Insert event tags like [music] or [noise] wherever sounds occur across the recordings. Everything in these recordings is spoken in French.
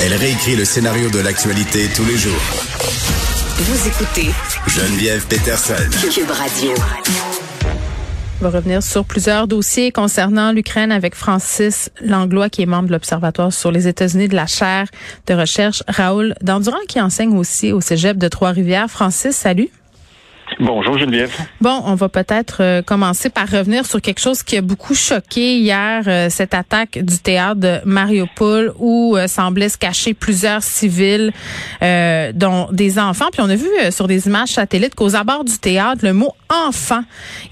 Elle réécrit le scénario de l'actualité tous les jours. Vous écoutez Geneviève Peterson. Cube Radio. On va revenir sur plusieurs dossiers concernant l'Ukraine avec Francis Langlois, qui est membre de l'Observatoire sur les États-Unis de la chaire de recherche Raoul Dandurand, qui enseigne aussi au Cégep de Trois-Rivières. Francis, salut. Bonjour Geneviève. Bon, on va peut-être euh, commencer par revenir sur quelque chose qui a beaucoup choqué hier, euh, cette attaque du théâtre de Mariupol où euh, semblaient se cacher plusieurs civils, dont des enfants. Puis on a vu sur des images satellites qu'aux abords du théâtre, le mot enfant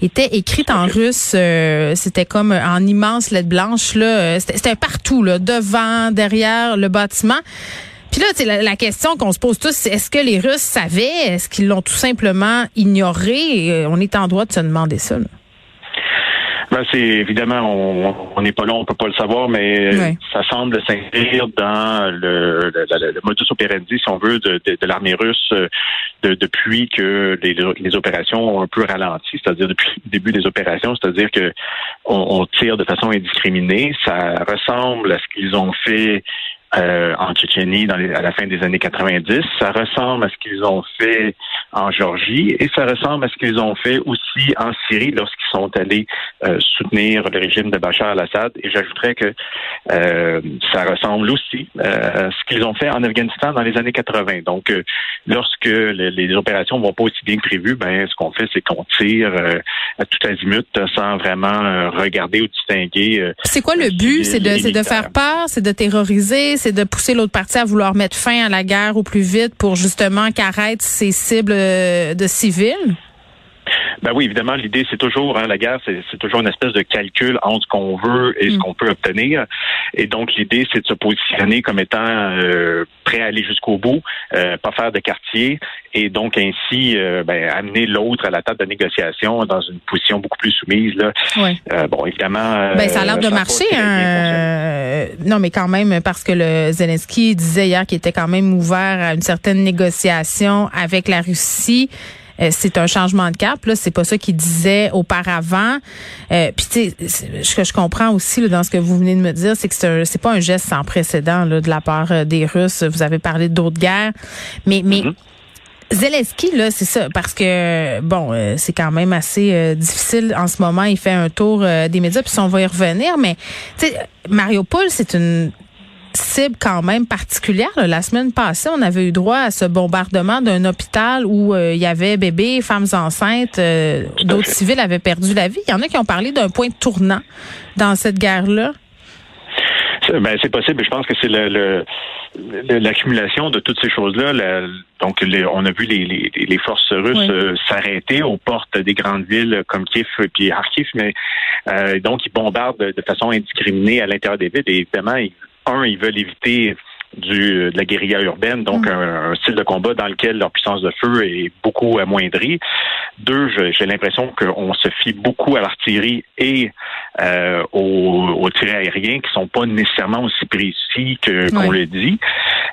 était écrit en russe. C'était comme en immense lettre blanche. là. C'était partout, là, devant, derrière le bâtiment. Puis là, c'est la, question qu'on se pose tous, c'est est-ce que les Russes savaient? Est-ce qu'ils l'ont tout simplement ignoré? Euh, on est en droit de se demander ça. Ben, c'est évidemment, on n'est pas là, on peut pas le savoir, mais ça semble s'inscrire dans le, le, modus operandi, si on veut, de, l'armée russe de, depuis que les, opérations ont un peu ralenti, c'est-à-dire depuis le début des opérations, c'est-à-dire que on tire de façon indiscriminée. Ça ressemble à ce qu'ils ont fait euh, en Tchétchénie dans à la fin des années 90. Ça ressemble à ce qu'ils ont fait en Géorgie et ça ressemble à ce qu'ils ont fait aussi en Syrie lorsqu'ils sont allés euh, soutenir le régime de Bachar al-Assad. Et j'ajouterais que euh, ça ressemble aussi à ce qu'ils ont fait en Afghanistan dans les années 80. Donc, lorsque les, opérations vont pas aussi bien que prévu, ben ce qu'on fait, c'est qu'on tire à tout azimut sans vraiment regarder ou distinguer. c'est quoi le but? C'est de, de faire peur, c'est de terroriser, c'est de pousser l'autre partie à vouloir mettre fin à la guerre au plus vite pour justement qu'arrête ces cibles euh, de civils? Ben oui, évidemment, l'idée, c'est toujours, hein, la guerre, c'est toujours une espèce de calcul entre ce qu'on veut et ce mm. qu'on peut obtenir. Et donc, l'idée, c'est de se positionner comme étant euh, prêt à aller jusqu'au bout, euh, pas faire de quartier, et donc ainsi euh, ben, amener l'autre à la table de négociation dans une position beaucoup plus soumise. Là. bon, évidemment. Ben, ça a l'air de marcher. Hein, non, mais quand même, parce que le Zelensky disait hier qu'il était quand même ouvert à une certaine négociation avec la Russie. Euh, c'est un changement de cap. Là, c'est pas ça qu'il disait auparavant. Euh, Puis tu sais, ce que je comprends aussi là, dans ce que vous venez de me dire, c'est que c'est, pas un geste sans précédent là, de la part euh, des Russes. Vous avez parlé d'autres guerres, mais mais mm-hmm. Zelensky, là, c'est ça, parce que bon, euh, c'est quand même assez difficile en ce moment. Il fait un tour des médias, puis on va y revenir, mais tu sais, Mariupol, c'est une cible quand même particulière. La semaine passée, on avait eu droit à ce bombardement d'un hôpital où euh, il y avait bébés, femmes enceintes, euh, d'autres civils avaient perdu la vie. Il y en a qui ont parlé d'un point tournant dans cette guerre-là. Ben, c'est possible. Je pense que c'est le, l'accumulation de toutes ces choses-là. donc, on a vu les, forces russes euh, s'arrêter aux portes des grandes villes comme Kiev et Kharkiv, mais donc ils bombardent de, façon indiscriminée à l'intérieur des villes. Et évidemment, ils un, ils veulent éviter du, de la guérilla urbaine, donc mm. un, style de combat dans lequel leur puissance de feu est beaucoup amoindrie. Deux, j'ai l'impression qu'on se fie beaucoup à l'artillerie et euh, aux, aux tirs aériens qui sont pas nécessairement aussi précis que qu'on le dit.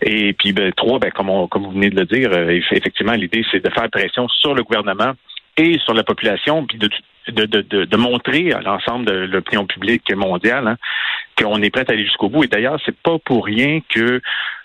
Et puis ben, trois, ben, comme, comme vous venez de le dire, euh, effectivement, l'idée c'est de faire pression sur le gouvernement et sur la population, puis de, de, de, de montrer à l'ensemble de l'opinion publique mondiale hein, qu'on est prêt à aller jusqu'au bout. Et d'ailleurs, c'est pas pour rien que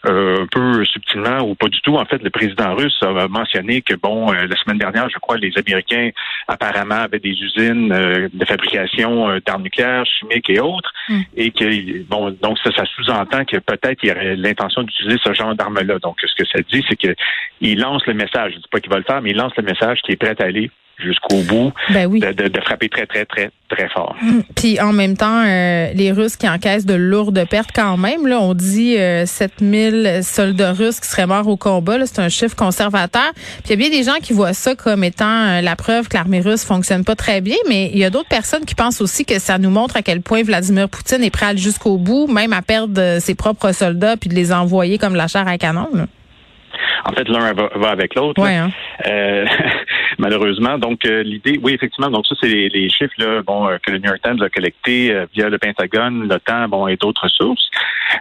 euh, un peu subtilement ou pas du tout, en fait, le président russe a mentionné que bon, euh, la semaine dernière, je crois, les Américains apparemment avaient des usines euh, de fabrication d'armes nucléaires, chimiques et autres, mm. et que bon, donc ça, ça sous-entend que peut-être il y aurait l'intention d'utiliser ce genre d'armes-là. Donc, ce que ça dit, c'est que il lance le message. Je dis pas qu'il va le faire, mais il lance le message qu'il est prêt à aller jusqu'au bout, ben oui. de, de, frapper très, très, très, très fort. Hum, puis en même temps, euh, les Russes qui encaissent de lourdes pertes quand même. Là, on dit euh, 7000 soldats russes qui seraient morts au combat. C'est un chiffre conservateur. Puis il y a bien des gens qui voient ça comme étant euh, la preuve que l'armée russe fonctionne pas très bien, mais il y a d'autres personnes qui pensent aussi que ça nous montre à quel point Vladimir Poutine est prêt à aller jusqu'au bout, même à perdre euh, ses propres soldats puis de les envoyer comme la chair à canon. Là. En fait, l'un va, avec l'autre. Ouais, hein? euh, [laughs] malheureusement. Donc, euh, l'idée, oui, effectivement, donc ça, c'est les, les, chiffres là, bon, euh, que le New York Times a collectés euh, via le Pentagone, l'OTAN, bon, et d'autres sources.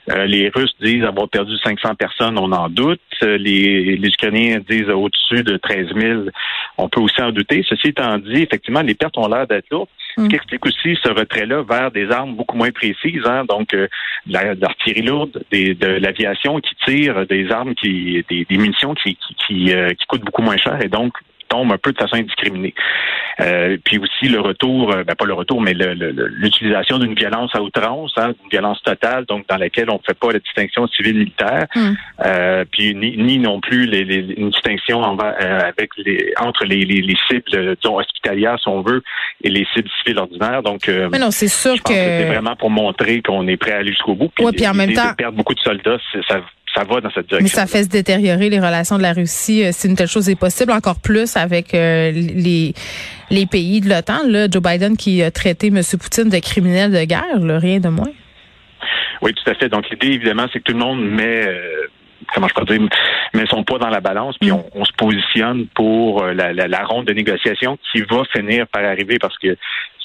les Russes disent avoir perdu 500 personnes, on en doute. Les, les Ukrainiens disent au-dessus de 13 000. On peut aussi en douter. Ceci étant dit, effectivement, les pertes ont l'air d'être lourdes. Ce qui mm. explique aussi ce retrait-là vers des armes beaucoup moins précises, hein, donc euh, l'artillerie lourde, des, de l'aviation qui tire, des armes qui, des, des munitions qui, qui, qui, qui coûtent beaucoup moins cher et donc tombe un peu de façon indiscriminée. Euh, puis aussi le retour, euh, ben pas le retour, mais l'utilisation d'une violence à outrance, hein, d'une violence totale, donc dans laquelle on ne fait pas la distinction civile-militaire, mm. euh, puis ni, ni, non plus les, les, une distinction en, euh, avec les, entre les, les, cibles disons, hospitalières, si on veut, et les cibles civiles ordinaires. Donc, mais non, c'est sûr que, que c'est vraiment pour montrer qu'on est prêt à aller jusqu'au bout. Puis, ouais, puis en même temps, perdre beaucoup de soldats, ça ça va dans cette direction. Mais ça fait se détériorer les relations de la Russie euh, si une telle chose est possible, encore plus avec euh, les les pays de l'OTAN. Joe Biden qui a traité M. Poutine de criminel de guerre, rien de moins. Oui, tout à fait. Donc l'idée, évidemment, c'est que tout le monde met euh, comment je peux dire, met son poids dans la balance, puis mm. on, se positionne pour la, la, la, ronde de négociation qui va finir par arriver parce que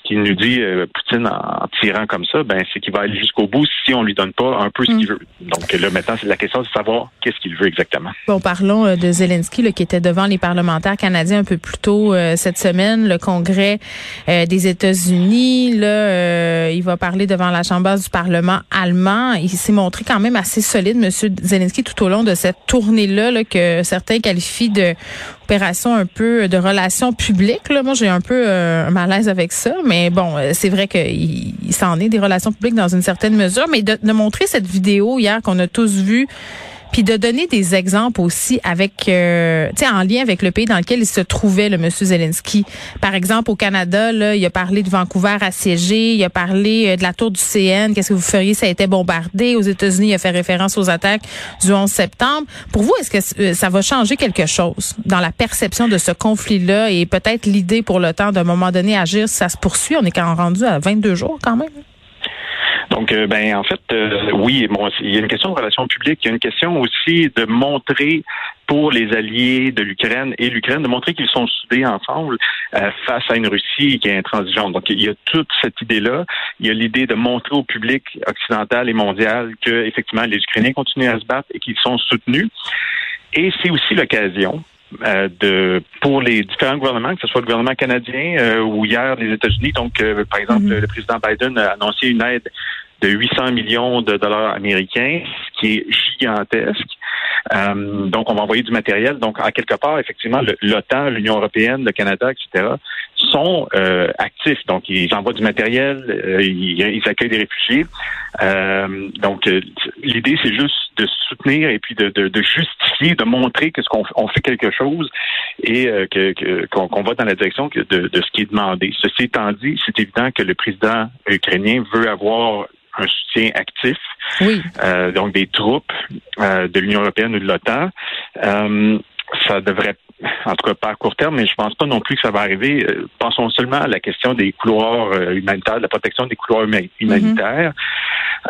qu'il nous dit euh, Poutine en, tirant comme ça, ben c'est qu'il va aller jusqu'au bout si on lui donne pas un peu ce qu'il mm. veut. Donc là maintenant c'est la question de savoir qu'est-ce qu'il veut exactement. Bon parlons euh, de Zelensky là, qui était devant les parlementaires canadiens un peu plus tôt euh, cette semaine, le Congrès des États-Unis. Là, il va parler devant la chambre du Parlement allemand. Il s'est montré quand même assez solide, Monsieur Zelensky, tout au long de cette tournée là, là que certains qualifient de opération un peu de relations publiques. Là. Moi, j'ai un peu un malaise avec ça, mais bon, euh, c'est vrai qu'il s'en est des relations publiques dans une certaine mesure. Mais de, de montrer cette vidéo hier qu'on a tous vue puis de donner des exemples aussi avec, euh, tu sais, en lien avec le pays dans lequel il se trouvait, le monsieur Zelensky. Par exemple, au Canada, là, il a parlé de Vancouver assiégé, il a parlé euh, de la tour du CN, qu'est-ce que vous feriez si ça a été bombardé. Aux États-Unis, il a fait référence aux attaques du 11 septembre. Pour vous, est-ce que euh, ça va changer quelque chose dans la perception de ce conflit-là et peut-être l'idée pour le temps d'un moment donné agir si ça se poursuit? On est quand même rendu à 22 jours quand même. Donc, euh, ben en fait, euh, oui, bon, il y a une question de relations publiques, il y a une question aussi de montrer pour les alliés de l'Ukraine et l'Ukraine, de montrer qu'ils sont soudés ensemble euh, face à une Russie qui est intransigeante. Donc, il y a toute cette idée-là. Il y a l'idée de montrer au public occidental et mondial que, effectivement, les Ukrainiens continuent à se battre et qu'ils sont soutenus. Et c'est aussi l'occasion euh, de pour les différents gouvernements, que ce soit le gouvernement canadien euh, ou hier les États-Unis. Donc, euh, par exemple, mhm. le président Biden a annoncé une aide de 800 millions de dollars américains, ce qui est gigantesque. donc, on va envoyer du matériel. Donc, en quelque part, effectivement, l'OTAN, l'Union européenne, le Canada, etc., sont euh, actifs. Donc, ils envoient du matériel, euh, ils, accueillent des réfugiés. Euh, donc, l'idée, c'est juste de soutenir et puis de, justifier, de montrer que ce qu'on on fait quelque chose et que qu'on va dans la direction de, de ce qui est demandé. Ceci étant dit, c'est évident que le président ukrainien veut avoir un soutien actif, oui. donc des troupes de l'Union européenne ou de l'OTAN. ça devrait en tout cas pas à court terme, mais je pense pas non plus que ça va arriver. Euh, pensons seulement à la question des couloirs euh, humanitaires, de la protection des couloirs humanitaires.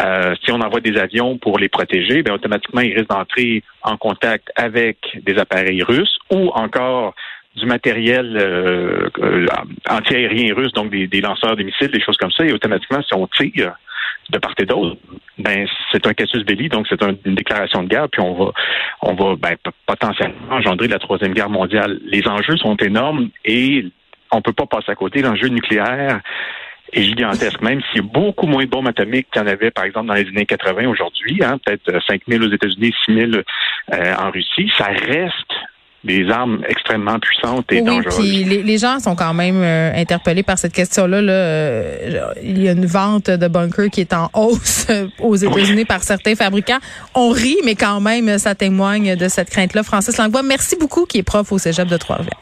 Euh, si on envoie des avions pour les protéger, bien automatiquement ils risquent d'entrer en contact avec des appareils russes ou encore du matériel euh, anti-aérien russe, donc des, des, lanceurs de missiles, des choses comme ça, et automatiquement, si on tire de part et d'autre, ben c'est un casus belli, donc c'est une déclaration de guerre, puis on va on va ben, potentiellement engendrer la troisième guerre mondiale. Les enjeux sont énormes et on peut pas passer à côté. L'enjeu nucléaire est gigantesque, même s'il y a beaucoup moins de bombes atomiques qu'il y en avait, par exemple, dans les années 80 aujourd'hui, hein, peut-être 5 000 aux États-Unis, 6 000 euh, en Russie, ça reste des armes extrêmement puissantes et oui, dangereuses. Puis les, les, gens sont quand même euh, interpellés par cette question-là. Là. Euh, il y a une vente de bunkers qui est en hausse euh, aux États-Unis par certains fabricants. On rit, mais quand même, ça témoigne de cette crainte-là. Francis Langlois, merci beaucoup, qui est prof au Cégep de Trois-Rivières.